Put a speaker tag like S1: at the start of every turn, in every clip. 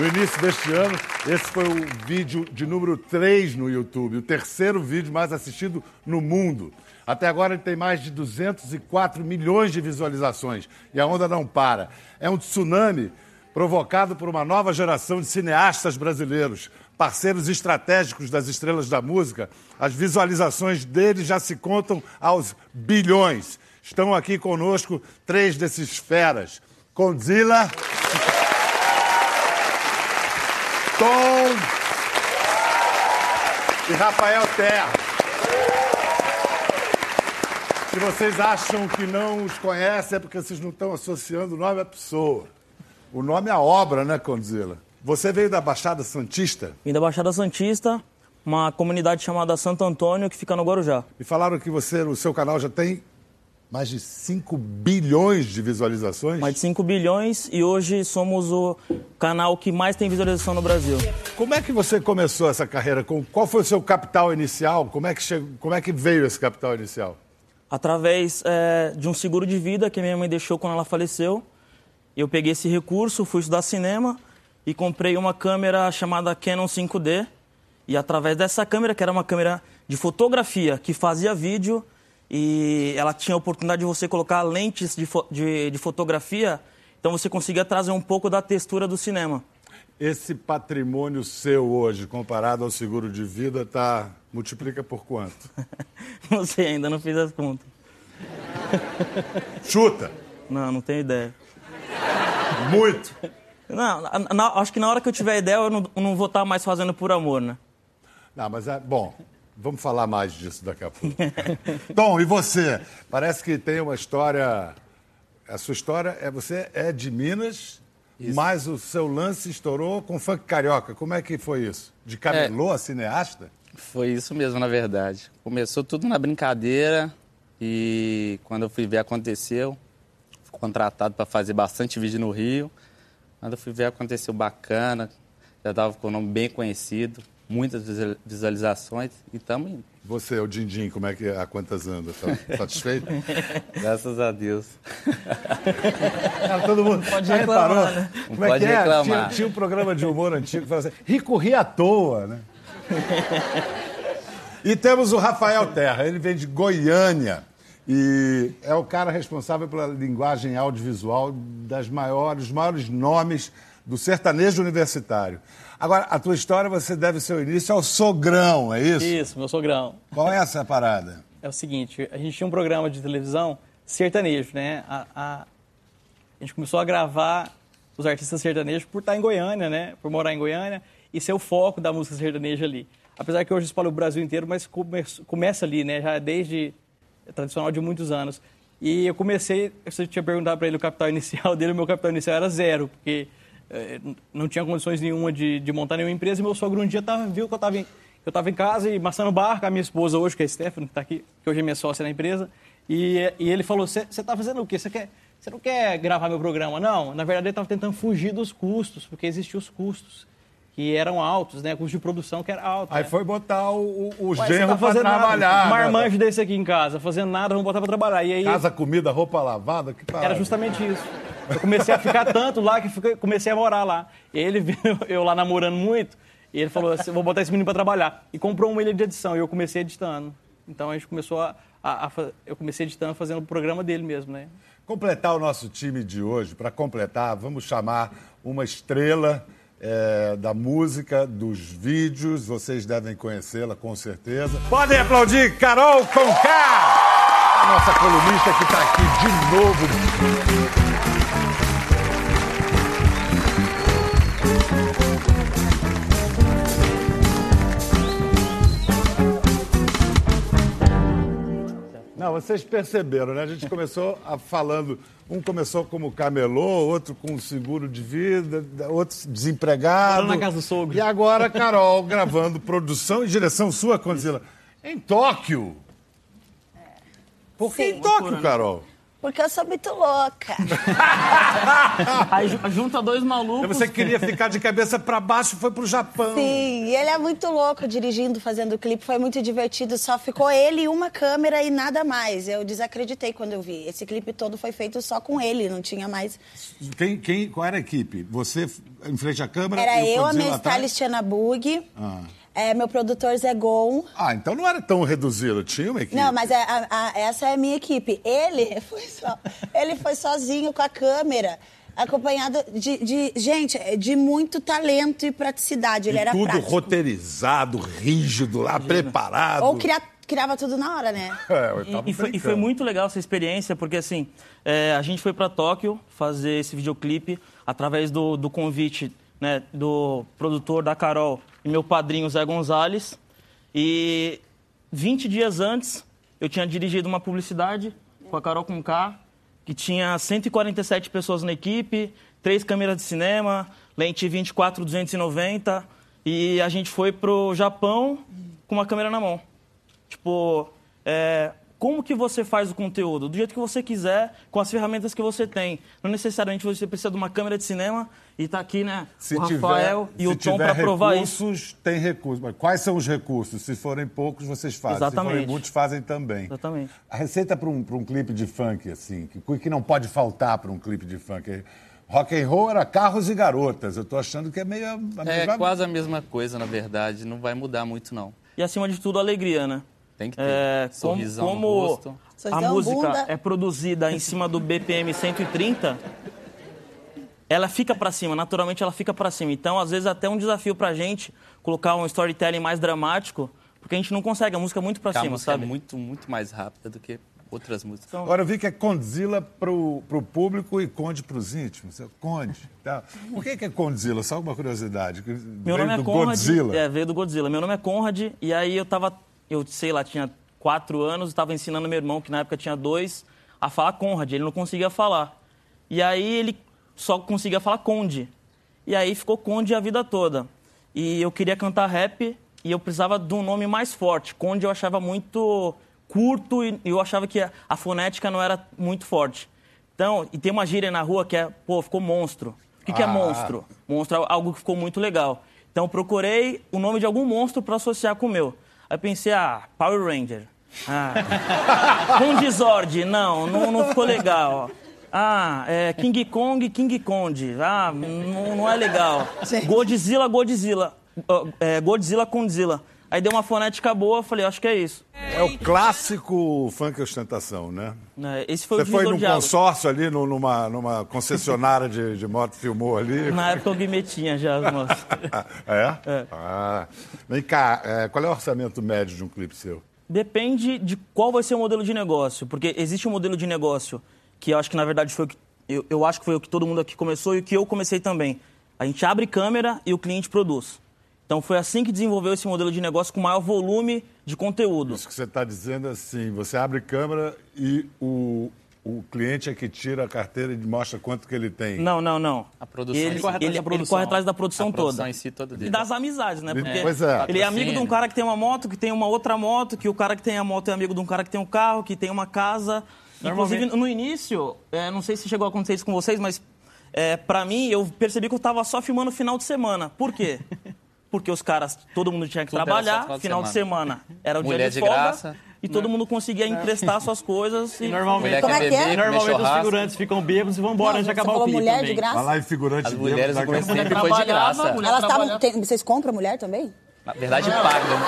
S1: no início deste ano. Esse foi o vídeo de número 3 no YouTube, o terceiro vídeo mais assistido no mundo. Até agora ele tem mais de 204 milhões de visualizações e a onda não para. É um tsunami provocado por uma nova geração de cineastas brasileiros, parceiros estratégicos das estrelas da música. As visualizações deles já se contam aos bilhões. Estão aqui conosco três desses feras: Condzilla, Tom e Rafael Terra. Se vocês acham que não os conhecem, é porque vocês não estão associando o nome à pessoa. O nome é a obra, né, Condzilla? Você veio da Baixada Santista?
S2: Vim da Baixada Santista, uma comunidade chamada Santo Antônio, que fica no Guarujá.
S1: E falaram que você, o seu canal já tem mais de 5 bilhões de visualizações?
S2: Mais de 5 bilhões e hoje somos o canal que mais tem visualização no Brasil.
S1: Como é que você começou essa carreira? Qual foi o seu capital inicial? Como é que, chegou, como é que veio esse capital inicial?
S2: Através é, de um seguro de vida que minha mãe deixou quando ela faleceu. Eu peguei esse recurso, fui estudar cinema e comprei uma câmera chamada Canon 5D. E através dessa câmera, que era uma câmera de fotografia que fazia vídeo, e ela tinha a oportunidade de você colocar lentes de, fo de, de fotografia, então você conseguia trazer um pouco da textura do cinema.
S1: Esse patrimônio seu hoje, comparado ao seguro de vida, tá multiplica por quanto?
S2: não sei, ainda não fiz as contas.
S1: Chuta!
S2: Não, não tenho ideia.
S1: Muito?
S2: Não, na, acho que na hora que eu tiver ideia, eu não, não vou estar mais fazendo por amor, né?
S1: Não, mas é bom. Vamos falar mais disso daqui a pouco. Tom, e você? Parece que tem uma história. A sua história é você é de Minas, isso. mas o seu lance estourou com funk carioca. Como é que foi isso? De camelô é, a cineasta?
S3: Foi isso mesmo, na verdade. Começou tudo na brincadeira e quando eu fui ver aconteceu, fui contratado para fazer bastante vídeo no Rio. Quando eu fui ver aconteceu bacana, já estava com o nome bem conhecido muitas visualizações e estamos indo.
S1: Você, o Dindim, como é que a quantas anda? Tá satisfeito?
S3: Graças a Deus.
S1: Cara, todo mundo
S2: pode reclamar, né?
S1: Como é pode que é? reclamar. Tinha, tinha, um programa de humor antigo que falava assim, rico ri à toa, né? e temos o Rafael Terra, ele vem de Goiânia. E é o cara responsável pela linguagem audiovisual das maiores, dos maiores nomes do sertanejo universitário. Agora, a tua história, você deve seu início ao sogrão, é isso?
S2: Isso, meu sogrão.
S1: Qual é essa parada?
S2: É o seguinte, a gente tinha um programa de televisão sertanejo, né? A, a, a gente começou a gravar os artistas sertanejos por estar em Goiânia, né? Por morar em Goiânia e ser o foco da música sertaneja ali. Apesar que hoje espalha o Brasil inteiro, mas come, começa ali, né? Já desde é tradicional de muitos anos. E eu comecei, você tinha perguntado para ele o capital inicial dele, o meu capital inicial era zero, porque não tinha condições nenhuma de, de, montar nenhuma empresa, e meu sogro um dia tava, viu que eu estava em, eu estava em casa e maçando barco, a minha esposa hoje, que é a Stephanie, que está aqui, que hoje é minha sócia na empresa, e, e ele falou, você está fazendo o quê? Você quer... Você não quer gravar meu programa? Não, na verdade ele estava tentando fugir dos custos, porque existiam os custos que eram altos, né? Custo de produção que era alto.
S1: Aí
S2: né?
S1: foi botar o, o Ué, genro tá para trabalhar.
S2: Um marmanjo desse aqui em casa, fazendo nada, vamos botar para trabalhar. E aí,
S1: casa, comida, roupa lavada, que
S2: Era justamente isso. Eu comecei a ficar tanto lá que comecei a morar lá. Ele viu eu lá namorando muito, e ele falou assim, vou botar esse menino para trabalhar. E comprou uma ilha de edição, e eu comecei editando. Então a gente começou a, a, a eu comecei editando, fazendo o programa dele mesmo, né?
S1: Completar o nosso time de hoje, para completar, vamos chamar uma estrela é, da música, dos vídeos, vocês devem conhecê-la com certeza. Podem aplaudir Carol Conká, a nossa colunista que está aqui de novo. Vocês perceberam, né? A gente começou a, falando, um começou como camelô, outro com seguro de vida, outro desempregado.
S2: na casa do sogro.
S1: E agora Carol gravando produção e direção sua, Condzilla, em Tóquio. Por que Sim, em Tóquio, Carol?
S4: Porque eu sou muito louca.
S5: Aí ju- junta dois malucos.
S1: Você queria ficar de cabeça pra baixo e foi pro Japão.
S4: Sim, e ele é muito louco dirigindo, fazendo o clipe. Foi muito divertido. Só ficou ele e uma câmera e nada mais. Eu desacreditei quando eu vi. Esse clipe todo foi feito só com ele, não tinha mais.
S1: Quem, quem, qual era a equipe? Você em frente à câmera?
S4: Era
S1: e o
S4: eu, a
S1: Condzilla
S4: minha
S1: atrás?
S4: stylist Ana Bug,
S1: Ah.
S4: É, meu produtor Zé Gon.
S1: Ah, então não era tão reduzido. Tinha uma equipe.
S4: Não, mas é- a- a- essa é a minha equipe. Ele foi, só- ele foi sozinho com a câmera, acompanhado de, de- gente, de muito talento e praticidade. Ele
S1: E
S4: era
S1: tudo
S4: prático.
S1: roteirizado, rígido, lá, preparado.
S4: Ou cria- criava tudo na hora, né?
S1: É,
S5: E, e foi, e foi muito legal essa experiência, porque assim, é, a gente foi para Tóquio fazer esse videoclipe através do, do convite né, do produtor da Carol e meu padrinho Zé Gonzalez. E 20 dias antes, eu tinha dirigido uma publicidade com a Carol com K, que tinha 147 pessoas na equipe, três câmeras de cinema, lente 24 290, e a gente foi pro Japão com uma câmera na mão. Tipo, é, como que você faz o conteúdo? Do jeito que você quiser, com as ferramentas que você tem. Não necessariamente você precisa de uma câmera de cinema e tá aqui, né,
S1: Se
S5: o
S1: tiver-
S5: Rafael e
S1: se
S5: o Tom
S1: tiver
S5: para provar isso.
S1: recursos, tem recursos. Mas quais são os recursos? Se forem poucos, vocês fazem. Se
S5: Exatamente.
S1: forem muitos, fazem também.
S5: Exatamente.
S1: A receita para um, pra um clipe de funk, assim, que, que não pode faltar para um clipe de funk. Rock and roll era carros e garotas. Eu tô achando que é meio... a
S3: É
S1: mesma-
S3: quase a mesma coisa, na verdade. Não vai mudar muito, não.
S5: E acima de tudo, alegria, né?
S3: Tem que ter.
S5: É, como
S3: Sorrisão no
S5: como
S3: rosto.
S5: a
S4: Sorrisão,
S5: música
S4: bunda.
S5: é produzida em cima do BPM 130, ela fica pra cima, naturalmente ela fica pra cima. Então, às vezes, até um desafio pra gente colocar um storytelling mais dramático, porque a gente não consegue, a música é muito pra
S3: Porque a
S5: cima,
S3: música
S5: sabe?
S3: é muito, muito mais rápida do que outras músicas.
S1: Agora eu vi que é Condzilla pro, pro público e Conde pros íntimos. É Conde. Tá. Por que, que é Condzilla? Só uma curiosidade.
S5: Meu
S1: veio
S5: nome é
S1: do
S5: Conrad.
S1: Godzilla.
S5: É, veio do Godzilla. Meu nome é Conrad, e aí eu tava, eu sei lá, tinha quatro anos, estava ensinando meu irmão, que na época tinha dois, a falar Conrad. Ele não conseguia falar. E aí ele só conseguia falar Conde. E aí ficou Conde a vida toda. E eu queria cantar rap e eu precisava de um nome mais forte. Conde eu achava muito curto e eu achava que a, fonética não era muito forte. Então, e tem uma gíria na rua que é, pô, ficou monstro. O que, que é
S1: Ah.
S5: monstro? Monstro é algo que ficou muito legal. Então, procurei o nome de algum monstro para associar com o meu. Aí eu pensei, ah, Power Ranger. Ah. Condizord, não, não, não ficou legal. Ah, é King Kong, King Kong. Ah, não, não é legal. Godzilla, Godzilla. Ah, É, Godzilla, Condzilla. Aí deu uma fonética boa, falei, acho que é isso.
S1: É o clássico funk ostentação, né?
S5: É, Esse foi
S1: Você
S5: o
S1: foi num consórcio ali, num- numa, numa concessionária de, de moto, filmou ali?
S5: Na época alguém metinha já, moço.
S1: é?
S5: É.
S1: Ah. Vem cá, é, qual é o orçamento médio de um clipe seu?
S5: Depende de qual vai ser o modelo de negócio. Porque existe um modelo de negócio que eu acho que, na verdade, foi o que, eu, eu acho que foi o que todo mundo aqui começou e o que eu comecei também. A gente abre câmera e o cliente produz. Então foi assim que desenvolveu esse modelo de negócio com maior volume de conteúdo.
S1: Isso que você está dizendo é assim, você abre câmera e o, o cliente é que tira a carteira e mostra quanto que ele tem.
S5: Não, não, não.
S3: A produção
S5: Ele,
S3: si.
S5: corre, atrás, ele, ele corre atrás da produção
S3: A produção
S5: toda.
S3: em si toda
S5: E
S3: dele.
S5: das amizades, né? Porque
S1: Pois é.
S5: ele é amigo de um cara que tem uma moto, que tem uma outra moto, que o cara que tem a moto é amigo de um cara que tem um carro, que tem uma casa. Inclusive, no início, é, não sei se chegou a acontecer isso com vocês, mas é, para mim, eu percebi que eu tava só filmando final de semana. Por quê? Porque os caras, todo mundo tinha que
S3: Tudo
S5: trabalhar,
S3: final de
S5: final de semana era o
S3: Mulher
S5: dia de,
S3: de
S5: folga,
S3: graça.
S5: e todo mundo conseguia emprestar suas coisas. E,
S2: Normalmente,
S3: Mulher
S4: Como é que é?
S2: normalmente os figurantes ficam bêbados e vão embora antes de acabar o clipe
S4: mulher
S2: também.
S4: de graça?
S1: Vai lá em figurante
S3: As
S1: bêbado,
S3: mulheres começo
S1: pouco-
S3: sempre foi de graça.
S5: mulher-
S4: Elas estavam. tem- Vocês compram mulher também?
S3: Na verdade, pagam.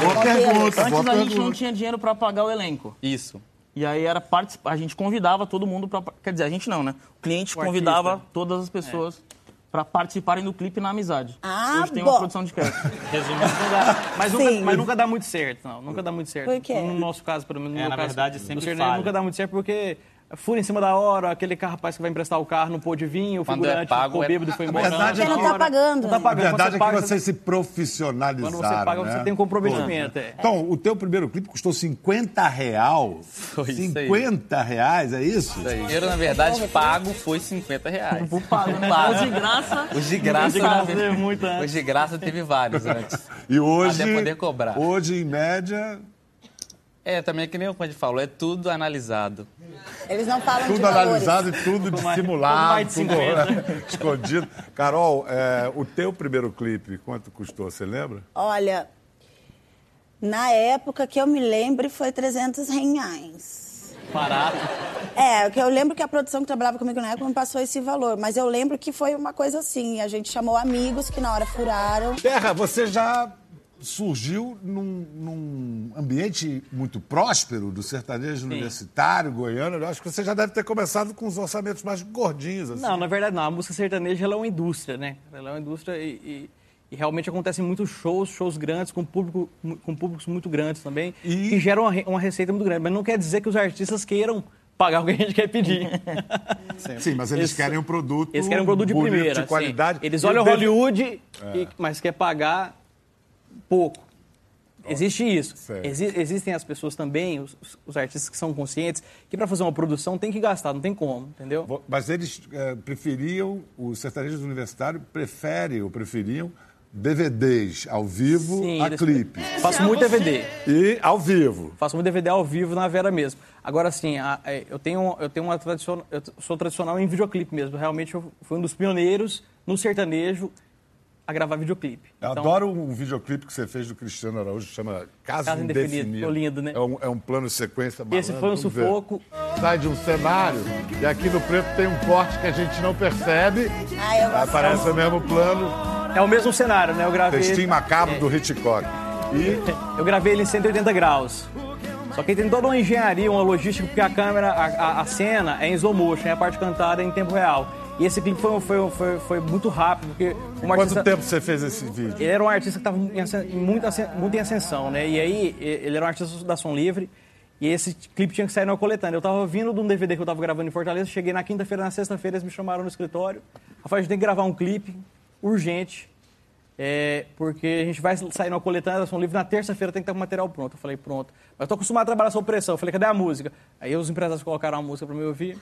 S1: Boa pergunta, boa
S5: Antes a gente não tinha dinheiro para pagar o elenco.
S3: Isso.
S5: E aí era participar, a gente convidava todo mundo para, quer dizer, a gente não, né? O cliente
S2: O
S5: convidava
S2: artista.
S5: todas as pessoas para participarem do clipe na amizade.
S4: Ah,
S5: Hoje tem
S4: bom.
S5: uma produção de cast.
S2: Resumindo, não dá. Mas, nunca, mas nunca dá muito certo. Não, nunca dá muito certo.
S4: Por quê?
S2: No nosso caso, pelo menos no
S6: É, na
S2: caso,
S6: verdade, sempre falha.
S2: nunca dá muito certo porque fura em cima da hora, aquele carro rapaz que vai emprestar o carro não pôde vir, o
S3: Quando é
S2: figurante
S3: pago,
S2: ficou
S3: é-
S2: bêbado e foi
S1: A
S2: embora.
S1: verdade é que-.
S4: Não tá pagando.
S2: Não tá
S1: A
S2: pagando.
S1: verdade
S2: Quando
S1: é
S2: você
S1: que
S2: paga,
S1: vocês se profissionalizaram,
S2: Quando você paga,
S1: né?
S2: você tem um comprometimento. é.
S1: Então, o teu primeiro clipe custou 50 real.
S3: Foi isso aí.
S1: 50 reais, é isso?
S3: O dinheiro, na verdade, pago foi 50 reais.
S5: O pago, né?
S3: Pago.
S5: Os de graça.
S3: Os de graça,
S2: Os de graça teve muito antes.
S3: Os de graça teve vários antes.
S1: E hoje,
S3: Até poder cobrar.
S1: hoje, em média,
S3: É, também é que nem o Conde falou, é tudo analisado.
S4: Eles não falam
S1: Tudo
S4: de valores.
S1: analisado e tudo dissimulado,
S2: tudo
S1: tudo
S2: 50.
S1: escondido. Carol, é, o teu primeiro clipe, quanto custou, você lembra?
S4: Olha, na época que eu me lembro foi 300 reais.
S2: Barato.
S4: É, que eu lembro que a produção que trabalhava comigo na época me passou esse valor, mas eu lembro que foi uma coisa assim, a gente chamou amigos que na hora furaram.
S1: Terra, você já surgiu num, num ambiente muito próspero do sertanejo universitário, goiano. Eu acho que você já deve ter começado com os orçamentos mais gordinhos. Assim.
S2: Não, na verdade não. A música sertaneja ela é uma indústria, né? Ela é uma indústria e, e- e realmente acontecem muitos shows, shows grandes, com, público, com públicos muito grandes também,
S1: E-
S2: que geram uma, uma receita muito grande. Mas não quer dizer que os artistas queiram pagar o que a gente quer pedir.
S1: Sim, mas eles
S2: Eles-
S1: querem um produto
S2: Eles querem um produto de primeira.
S1: de qualidade.
S2: Eles
S1: E
S2: olham Hollywood, e- mas quer pagar pouco. Existe isso. Exi- existem as pessoas também, os, os- artistas que são conscientes, que para fazer uma produção tem que gastar, não tem como, entendeu?
S1: Mas eles eh, preferiam, os sertanejos universitários preferem ou preferiam DVDs ao vivo
S2: Sim,
S1: a
S2: eles-
S1: clipe.
S2: Faço muito DVD.
S1: E ao vivo.
S2: Faço muito DVD ao vivo na Vera mesmo. Agora, assim, a- é, eu tenho, eu tenho uma tradicional, eu sou tradicional em videoclipe mesmo. Realmente, eu fui um dos pioneiros no sertanejo a gravar videoclipe.
S1: Eu
S2: Então,
S1: adoro um videoclipe que você fez do Cristiano Araújo, chama Caso,
S2: Caso Indefinido.
S1: Indefinido.
S2: Lindo, né?
S1: É um, é um plano de sequência
S2: Esse
S1: malandro,
S2: foi um
S1: ver.
S2: sufoco.
S1: Sai de um cenário e aqui no preto tem um corte que a gente não percebe.
S4: Ah, eu.
S1: Aparece o mesmo plano,
S2: É o mesmo cenário, né? Eu gravei,
S1: textinho macabro do Hitchcock. E
S2: eu gravei ele em 180 graus. Só que tem toda uma engenharia, uma logística, porque a câmera, a, a- a cena é em slow motion, é a parte cantada é em tempo real. E esse clipe foi, foi, foi, foi muito rápido, porque um
S1: quanto
S2: artista...
S1: tempo você fez esse vídeo?
S2: Ele era um artista que estava muito, muito em ascensão, né? E aí, ele era um artista da Som Livre, e esse clipe tinha que sair na coletânea. Eu tava vindo de um DVD que eu tava gravando em Fortaleza, cheguei na quinta-feira, na sexta-feira, eles me chamaram no escritório. Rafael, a gente tem que gravar um clipe urgente, é, porque a gente vai sair na coletânea da Som Livre na terça-feira, tem que estar com o material pronto. Eu falei, pronto. Mas eu tô acostumado a trabalhar sob pressão. Eu falei, cadê a música? Aí os empresários colocaram a música para me ouvir,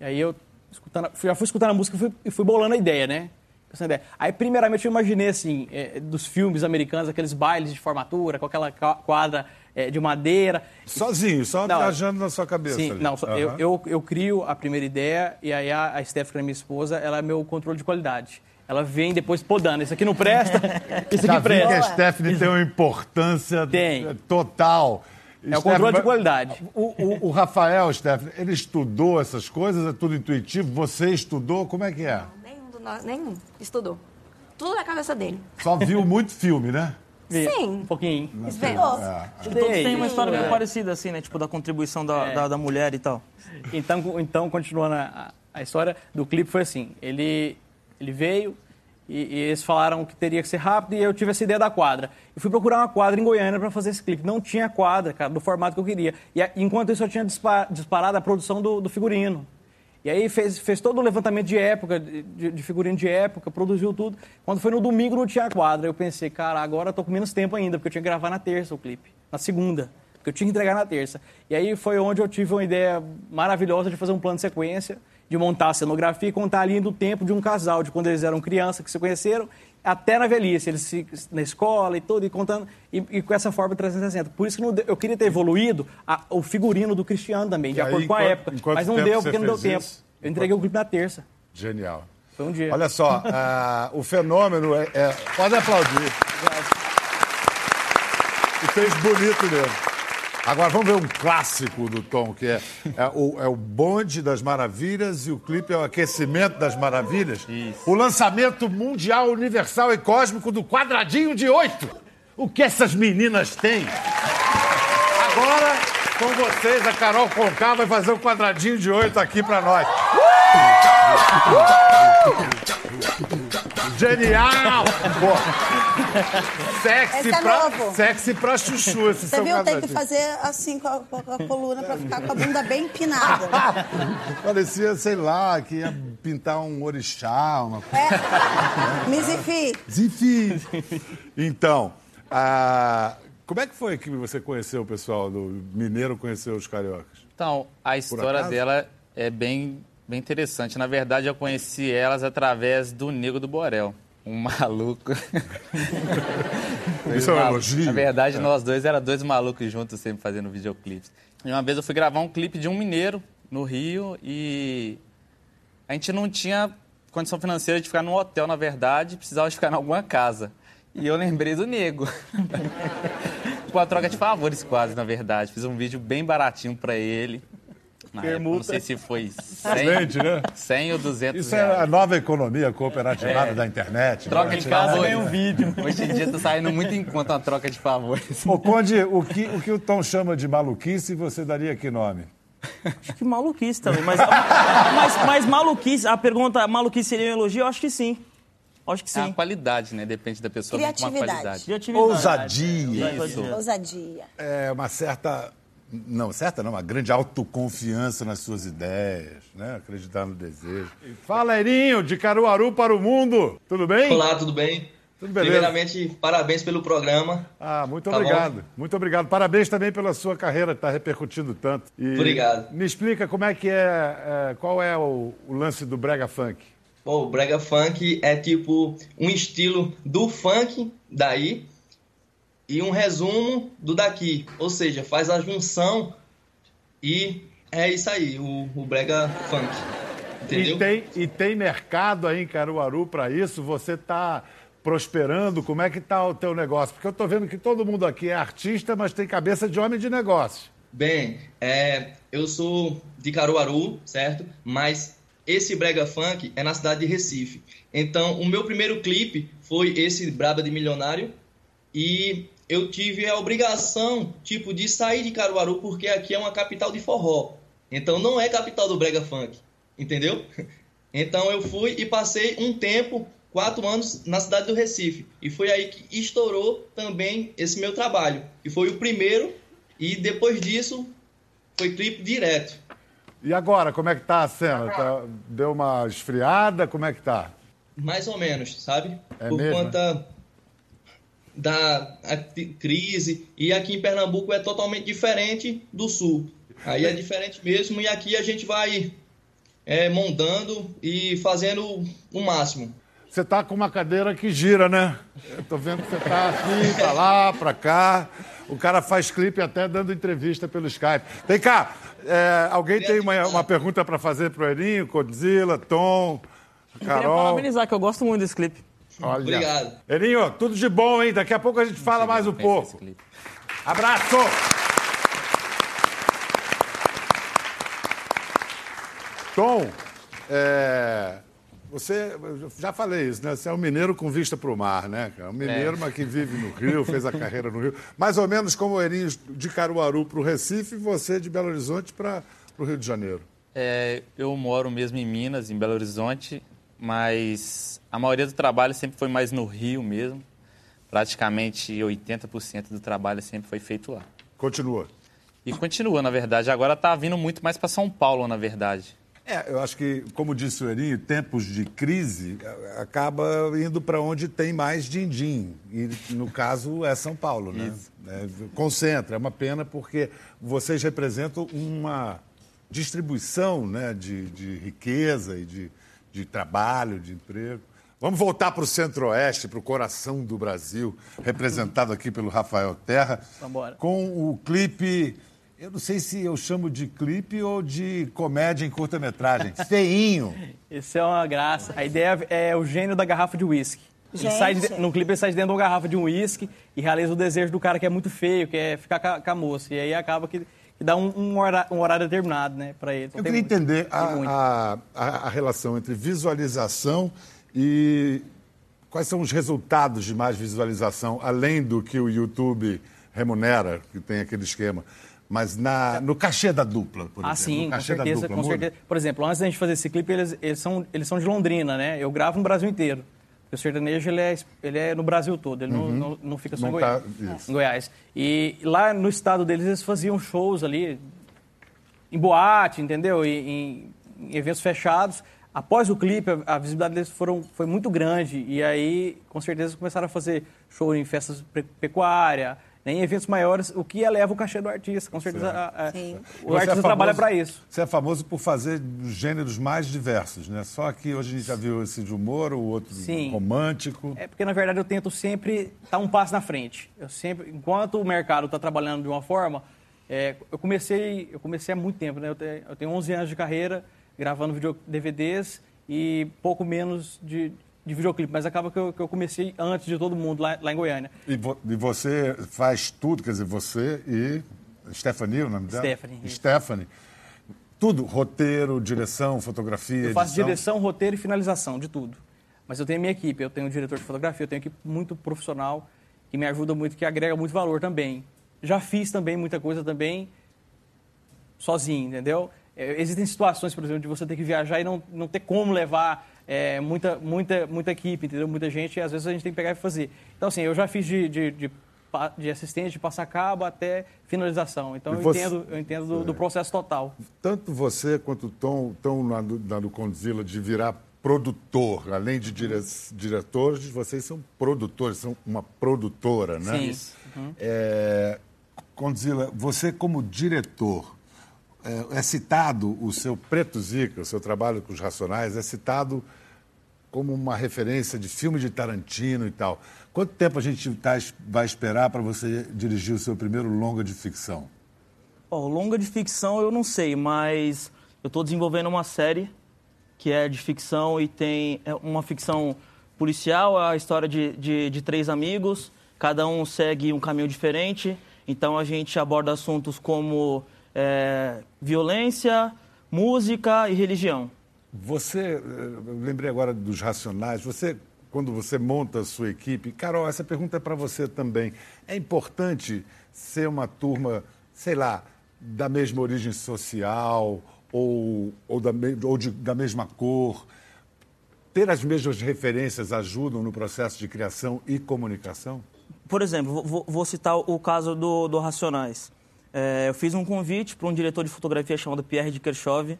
S2: e aí eu escutando, já fui escutando a música e fui, fui bolando a ideia, né? Essa ideia. Aí, primeiramente, eu imaginei, assim, é, dos filmes americanos, aqueles bailes de formatura, com aquela quadra é, de madeira.
S1: Sozinho, só
S2: Não,
S1: viajando na sua cabeça.
S2: Sim,
S1: ali.
S2: não, só- eu, eu, eu crio a primeira ideia e aí a, a Steph, que é minha esposa, ela é meu controle de qualidade. Ela vem depois podando. Isso aqui não presta, isso
S1: Já
S2: aqui
S1: vi que a
S2: presta.
S1: Stephanie tem uma importância
S2: Tem.
S1: total.
S2: É o controle de qualidade.
S1: O, o- o Rafael, Stephanie, ele estudou essas coisas? É tudo intuitivo? Você estudou? Como é que é?
S7: Nenhum, do nós, nenhum estudou. Tudo na cabeça dele.
S1: Só viu muito filme, né?
S7: Sim.
S2: Um pouquinho.
S7: Estudou.
S5: Acho que todos têm uma história
S2: É.
S5: meio parecida, assim, né? Tipo, da contribuição da, da, da mulher e tal.
S2: Então, então continuando a, a história do clipe, foi assim: ele, ele veio e, e eles falaram que teria que ser rápido e eu tive essa ideia da quadra. Eu fui procurar uma quadra em Goiânia para fazer esse clipe. Não tinha quadra, cara, do formato que eu queria. E enquanto isso, eu tinha dispa- disparado a produção do, do figurino. E aí fez, fez todo o levantamento de época, de, de figurino de época, produziu tudo. Quando foi no domingo não tinha quadra. Eu pensei, cara, agora eu tô com menos tempo ainda, porque eu tinha que gravar na terça o clipe. Na segunda. Porque eu tinha que entregar na terça. E aí foi onde eu tive uma ideia maravilhosa de fazer um plano de sequência, de montar a cenografia e contar a linha do tempo de um casal, de quando eles eram crianças, que se conheceram, até na velhice, eles se, na escola e tudo, e contando, e, e com essa forma 360. Por isso que não eu queria ter evoluído a- o figurino do Cristiano também, de
S1: E aí,
S2: acordo com a época. Mas não deu, porque não deu tempo.
S1: isso?
S2: Eu entreguei o clipe na terça.
S1: Genial.
S2: Foi um dia.
S1: Olha só, ah, o fenômeno é, é- Pode aplaudir. E fez bonito mesmo. Agora vamos ver um clássico do Tom, que é, é o, é o Bonde das Maravilhas e o clipe é o Aquecimento das Maravilhas. O lançamento mundial, universal e cósmico do quadradinho de oito. O que essas meninas têm? Agora, com vocês, a Carol Conká vai fazer um quadradinho de oito aqui pra nós. Genial! Pô. Sexy
S4: é
S1: pra,
S4: novo.
S1: sexy pra chuchu esse
S4: Você
S1: seu
S4: viu? Tem que fazer assim com a, com a coluna pra ficar com a bunda bem empinada.
S1: Parecia, sei lá, que ia pintar um orixá, uma coisa.
S4: É. Mizifi.
S1: Enfim. Então, ah, como é que foi que você conheceu o pessoal do Mineiro, conheceu os cariocas?
S3: Então, a história dela é bem, bem interessante. Na verdade, eu conheci elas através do Nego do Borel. um maluco.
S1: Isso é um elogio?
S3: Na verdade, nós dois era dois malucos juntos sempre fazendo videoclipes. E uma vez eu fui gravar um clipe de um mineiro no Rio e a gente não tinha condição financeira de ficar num hotel, na verdade, precisava de ficar em alguma casa. E eu lembrei do nego. Com a troca de favores quase, na verdade. Fiz um vídeo bem baratinho pra ele. Na época, não sei se foi 100,
S1: Excelente, né?
S3: 100 ou 200
S1: Isso é a
S3: reais.
S1: nova economia cooperativada da internet.
S3: Troca
S1: né?
S3: de
S1: Tirar-
S3: casa ganha um vídeo. Hoje em dia tá saindo muito em conta uma troca de favores.
S1: Ô, Conde, o que, o que o Tom chama de maluquice, você daria que nome?
S5: Acho que maluquice também. Mas, mas, mas maluquice, a pergunta, maluquice seria um elogio? Eu acho que sim. Acho que
S3: É a
S5: sim.
S3: qualidade, né? Depende da pessoa, com uma
S4: Criatividade.
S3: qualidade.
S5: Criatividade.
S1: Ousadia.
S3: Isso.
S4: Ousadia.
S1: É uma certa. Não, certa não, uma grande autoconfiança nas suas ideias, né? Acreditar no desejo. Fala, Erinho, de Caruaru para o mundo. Tudo bem?
S8: Olá, tudo bem?
S1: Tudo beleza.
S8: Primeiramente, parabéns pelo programa.
S1: Ah, muito
S8: Tá
S1: obrigado. Muito obrigado. Parabéns também pela sua carreira, que está repercutindo tanto. E
S8: Obrigado.
S1: Me explica como é que é, é, qual é o, o lance do brega funk.
S8: Pô, o brega funk é tipo um estilo do funk daí e um resumo do daqui. Ou seja, faz a junção e é isso aí, o, o brega funk. Entendeu?
S1: E tem, e tem mercado aí em Caruaru para isso? Você está prosperando? Como é que está o teu negócio? Porque eu estou vendo que todo mundo aqui é artista, mas tem cabeça de homem de negócio.
S8: Bem, é, eu sou de Caruaru, certo? Mas esse brega funk é na cidade de Recife. Então, o meu primeiro clipe foi esse Braba de Milionário e eu tive a obrigação, tipo, de sair de Caruaru porque aqui é uma capital de forró. Então, não é capital do brega funk, entendeu? Então, eu fui e passei um tempo, quatro anos, na cidade do Recife. E foi aí que estourou também esse meu trabalho. E foi o primeiro e depois disso foi clipe direto.
S1: E agora, como é que tá a cena? Tá- deu uma esfriada? Como é que tá?
S8: Mais ou menos, sabe?
S1: É
S8: Por
S1: mesmo,
S8: conta da crise. E aqui em Pernambuco é totalmente diferente do sul. Aí é diferente mesmo. E aqui a gente vai é, montando e fazendo o máximo.
S1: Você tá com uma cadeira que gira, né? Eu tô vendo que você tá aqui, pra lá, pra cá. O cara faz clipe até dando entrevista pelo Skype. Vem cá, é, alguém tem uma, uma pergunta para fazer pro Erinho, Godzilla, Tom,
S5: Queria
S1: Carol?
S5: parabenizar, que eu gosto muito desse clipe.
S1: Olha.
S8: Obrigado.
S1: Erinho, tudo de bom, hein? Daqui a pouco a gente fala mais um pouco. Abraço! Tom, é, você, já falei isso, né? Você é um mineiro com vista para o mar, né? Um mineiro, mas que vive no Rio, fez a carreira no Rio. Mais ou menos como o Erinho de Caruaru para o Recife e você de Belo Horizonte para o Rio de Janeiro.
S3: É, eu moro mesmo em Minas, em Belo Horizonte, mas a maioria do trabalho sempre foi mais no Rio mesmo. Praticamente 80% do trabalho sempre foi feito lá.
S1: Continua.
S3: E continua, na verdade. Agora está vindo muito mais para São Paulo, na verdade.
S1: É, eu acho que, como disse o Erinho, tempos de crise acaba indo para onde tem mais din-din. E, no caso, é São Paulo, né? É, concentra. É uma pena porque vocês representam uma distribuição né, de, de riqueza e de, de trabalho, de emprego. Vamos voltar para o Centro-Oeste, para o coração do Brasil, representado aqui pelo Rafael Terra,
S2: Vambora.
S1: com o clipe. Eu não sei se eu chamo de clipe ou de comédia em curta-metragem. Feinho.
S2: Isso é uma graça. A ideia é o gênio da garrafa de uísque. Sai de- no clipe ele sai de dentro de uma garrafa de um uísque e realiza o desejo do cara que é muito feio, que é ficar com a, com a moça. E aí acaba que, que dá um, um hora- um horário determinado, né, pra ele. Então
S1: Eu queria
S2: muito.
S1: entender a, a, a- relação entre visualização e quais são os resultados de mais visualização, além do que o YouTube remunera, que tem aquele esquema. Mas na, no cachê da dupla, por
S2: Ah,
S1: exemplo.
S2: sim,
S1: no
S2: com certeza,
S1: dupla,
S2: com certeza. Por exemplo, antes da gente fazer esse clipe, eles, eles, são, eles são de Londrina, né? Eu gravo no Brasil inteiro. O sertanejo, ele é, ele é no Brasil todo, ele não, não, não fica só
S1: Uhum. Não
S2: em,
S1: tá-
S2: Goiás,
S1: isso.
S2: em Goiás. E lá no estado deles, eles faziam shows ali, em boate, entendeu? E, em, em eventos fechados. Após o clipe, a, a visibilidade deles foram, foi muito grande. E aí, com certeza, começaram a fazer show em festas pe- pecuária, Em eventos maiores, o que eleva o cachê do artista. Com certeza, a- a-
S4: Sim.
S2: o artista trabalha para isso.
S1: Você é famoso por fazer gêneros mais diversos, né? Só que hoje a gente já viu esse de humor, o outro
S2: Sim.
S1: romântico.
S2: É porque, na verdade, eu tento sempre estar um passo na frente. Eu sempre, enquanto o mercado está trabalhando de uma forma, é, eu comecei, eu comecei há muito tempo, né? Eu tenho, eu tenho 11 anos de carreira gravando video, DVDs e pouco menos de, de videoclipe, mas acaba que eu, que eu comecei antes de todo mundo lá, lá em Goiânia.
S1: E, vo- e você faz tudo, quer dizer, você e Stephanie, o nome dela?
S2: Stephanie.
S1: Stephanie. Tudo, roteiro, direção, fotografia,
S2: Eu faço
S1: edição.
S2: direção, roteiro e finalização de tudo. Mas eu tenho a minha equipe, eu tenho um diretor de fotografia, eu tenho uma equipe muito profissional que me ajuda muito, que agrega muito valor também. Já fiz também muita coisa também sozinho, entendeu? É, Existem situações, por exemplo, de você ter que viajar e não, não ter como levar é, muita, muita, muita equipe, entendeu? Muita gente, e às vezes a gente tem que pegar e fazer. Então, assim, eu já fiz de, de, de, de assistente, de passar cabo até finalização. Então, eu
S1: você-
S2: entendo, eu entendo do, do processo total.
S1: Tanto você quanto o Tom estão na, do- na do Condzilla de virar produtor. Além de dire- diretores, vocês são produtores, são uma produtora, né?
S2: Sim. Isso.
S1: É, Condzilla, você como diretor, é, é citado o seu Preto Zica, o seu trabalho com os Racionais, é citado como uma referência de filme de Tarantino e tal. Quanto tempo a gente tá, vai esperar para você dirigir o seu primeiro longa de ficção?
S5: Ó, longa de ficção eu não sei, mas eu estou desenvolvendo uma série que é de ficção e tem é uma ficção policial, é a história de, de, de três amigos, cada um segue um caminho diferente, então a gente aborda assuntos como é, violência, música e religião.
S1: Você, eh, lembrei agora dos Racionais, você, quando você monta a sua equipe, Carol, essa pergunta é para você também. É importante ser uma turma, sei lá, da mesma origem social ou, ou, da, ou de- da mesma cor? Ter as mesmas referências ajudam no processo de criação e comunicação?
S5: Por exemplo, vou- vou, citar o caso do, do Racionais. É, eu fiz um convite para um diretor de fotografia chamado Pierre de Kershov.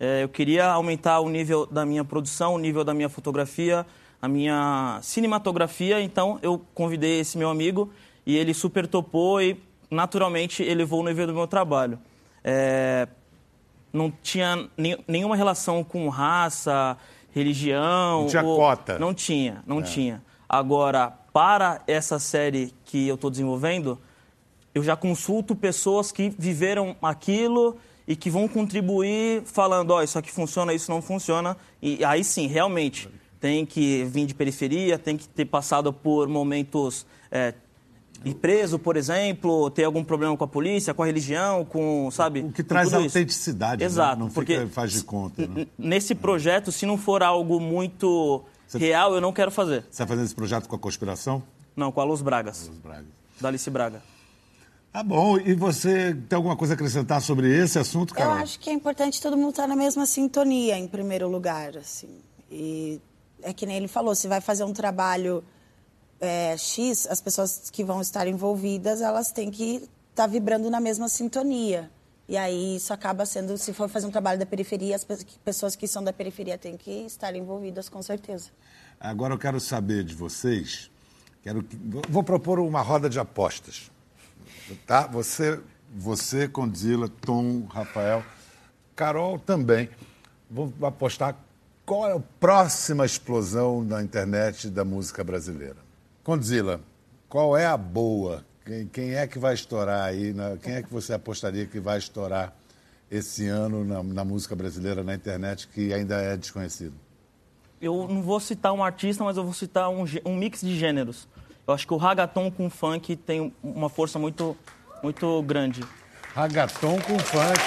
S5: É, eu queria aumentar o nível da minha produção, o nível da minha fotografia, a minha cinematografia. Então, eu convidei esse meu amigo e ele super topou e, naturalmente, elevou o nível do meu trabalho. É, não tinha nenhuma relação com raça, religião.
S1: Não tinha
S5: ou-
S1: cota.
S5: Não tinha, não tinha. Agora, para essa série que eu estou desenvolvendo, eu já consulto pessoas que viveram aquilo e que vão contribuir falando, ó, isso aqui funciona, isso não funciona. E aí sim, realmente, tem que vir de periferia, tem que ter passado por momentos... É, ir preso, por exemplo, ter algum problema com a polícia, com a religião, com, sabe?
S1: O que traz autenticidade, né?
S5: Exato,
S1: não
S5: porque
S1: fica, faz de conta. Né?
S5: nesse projeto, se não for algo muito real, eu não quero fazer.
S1: Você está fazendo esse projeto com a conspiração?
S5: Não, com a Luz Bragas,
S1: Os Bragas.
S5: da Alice Braga.
S1: Tá bom. E você tem alguma coisa a acrescentar sobre esse assunto,
S4: Eu
S1: Carol?
S4: acho que é importante todo mundo estar na mesma sintonia, em primeiro lugar, assim. E é que nem ele falou, se vai fazer um trabalho é, X, as pessoas que vão estar envolvidas, elas têm que estar vibrando na mesma sintonia. E aí isso acaba sendo, se for fazer um trabalho da periferia, as pe- pessoas que são da periferia têm que estar envolvidas, com certeza.
S1: Agora eu quero saber de vocês. Quero que- vou propor uma roda de apostas. Tá? Você, você, Condzilla, Tom, Rafael, Carol também. Vou apostar qual é a próxima explosão na internet da música brasileira. Condzilla, qual é a boa? Quem, quem é que vai estourar aí? na- quem é que você apostaria que vai estourar esse ano na, na música brasileira, na internet, que ainda é desconhecido?
S5: Eu não vou citar um artista, mas eu vou citar um, um mix de gêneros. Eu acho que o ragaton com funk tem uma força muito, muito grande.
S1: Ragaton com funk.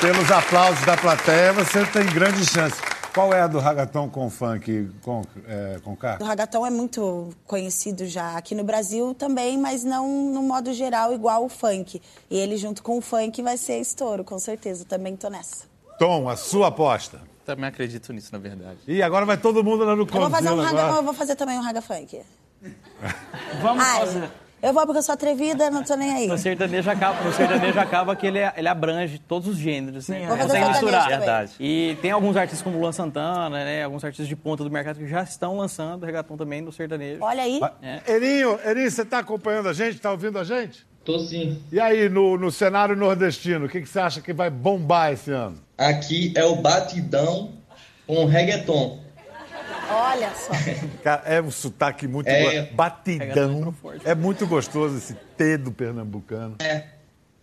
S1: Pelos aplausos da plateia, você tem grande chance. Qual é a do ragaton com funk com, é, com K?
S4: O ragatón é muito conhecido já aqui no Brasil também, mas não no modo geral igual o funk. E ele junto com o funk vai ser estouro, com certeza. Também tô nessa.
S1: Tom, a sua aposta.
S3: Também acredito nisso, na verdade.
S1: E agora vai todo mundo lá no
S4: Eu vou fazer um raga, eu vou fazer também um raga funk.
S2: Vamos
S4: Ai,
S2: fazer.
S4: Eu vou porque eu sou atrevida, não tô nem aí.
S9: No sertanejo acaba, no sertanejo acaba que ele, ele abrange todos os gêneros, né?
S5: Sim,
S4: Vou fazer
S9: Consegue misturar.
S3: Verdade.
S9: E tem alguns artistas como Luan Santana, né? Alguns artistas de ponta do mercado que já estão lançando reggaeton também no sertanejo.
S4: Olha aí.
S9: É.
S1: Erinho, Erinho, você está acompanhando a gente? Está ouvindo a gente?
S8: Tô sim.
S1: E aí, no, no cenário nordestino, o que, que você acha que vai bombar esse ano?
S8: Aqui é o batidão com reggaeton.
S4: Olha só.
S1: Cara, é um sotaque muito
S8: É.
S1: go- batidão. É muito gostoso esse T do pernambucano.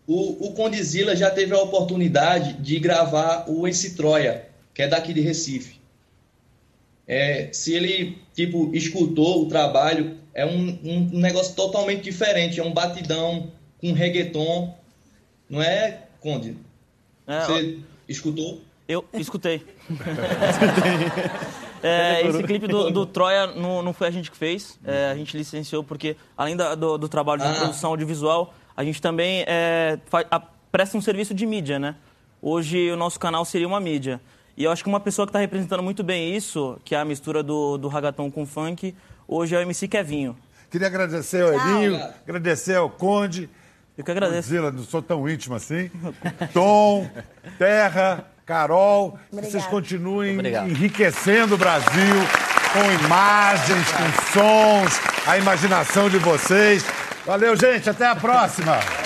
S8: O, o Condizila já teve a oportunidade de gravar o Ence Troia, que é daqui de Recife. É, se ele, tipo, escutou o trabalho, é um, um negócio totalmente diferente. É um batidão com reggaeton. Não é, Conde?
S5: É,
S8: Você escutou?
S5: Eu escutei. É, esse clipe do, do Troia não, não foi a gente que fez, é, a gente licenciou porque, além da- do, do trabalho de
S8: Ah.
S5: produção audiovisual, a gente também é, fa- a- presta um serviço de mídia, né? Hoje o nosso canal seria uma mídia. E eu acho que uma pessoa que está representando muito bem isso, que é a mistura do, do ragatón com funk, hoje é o MC Kevinho.
S1: Queria agradecer ao
S4: Tchau.
S1: Erinho, agradecer ao Conde.
S5: Eu que agradeço.
S1: Zila, não sou tão íntimo assim. Tom, Terra, Carol.
S4: Obrigada.
S1: Vocês continuem
S3: Obrigado.
S1: enriquecendo o Brasil com imagens, com sons, a imaginação de vocês. Valeu, gente. Até a próxima.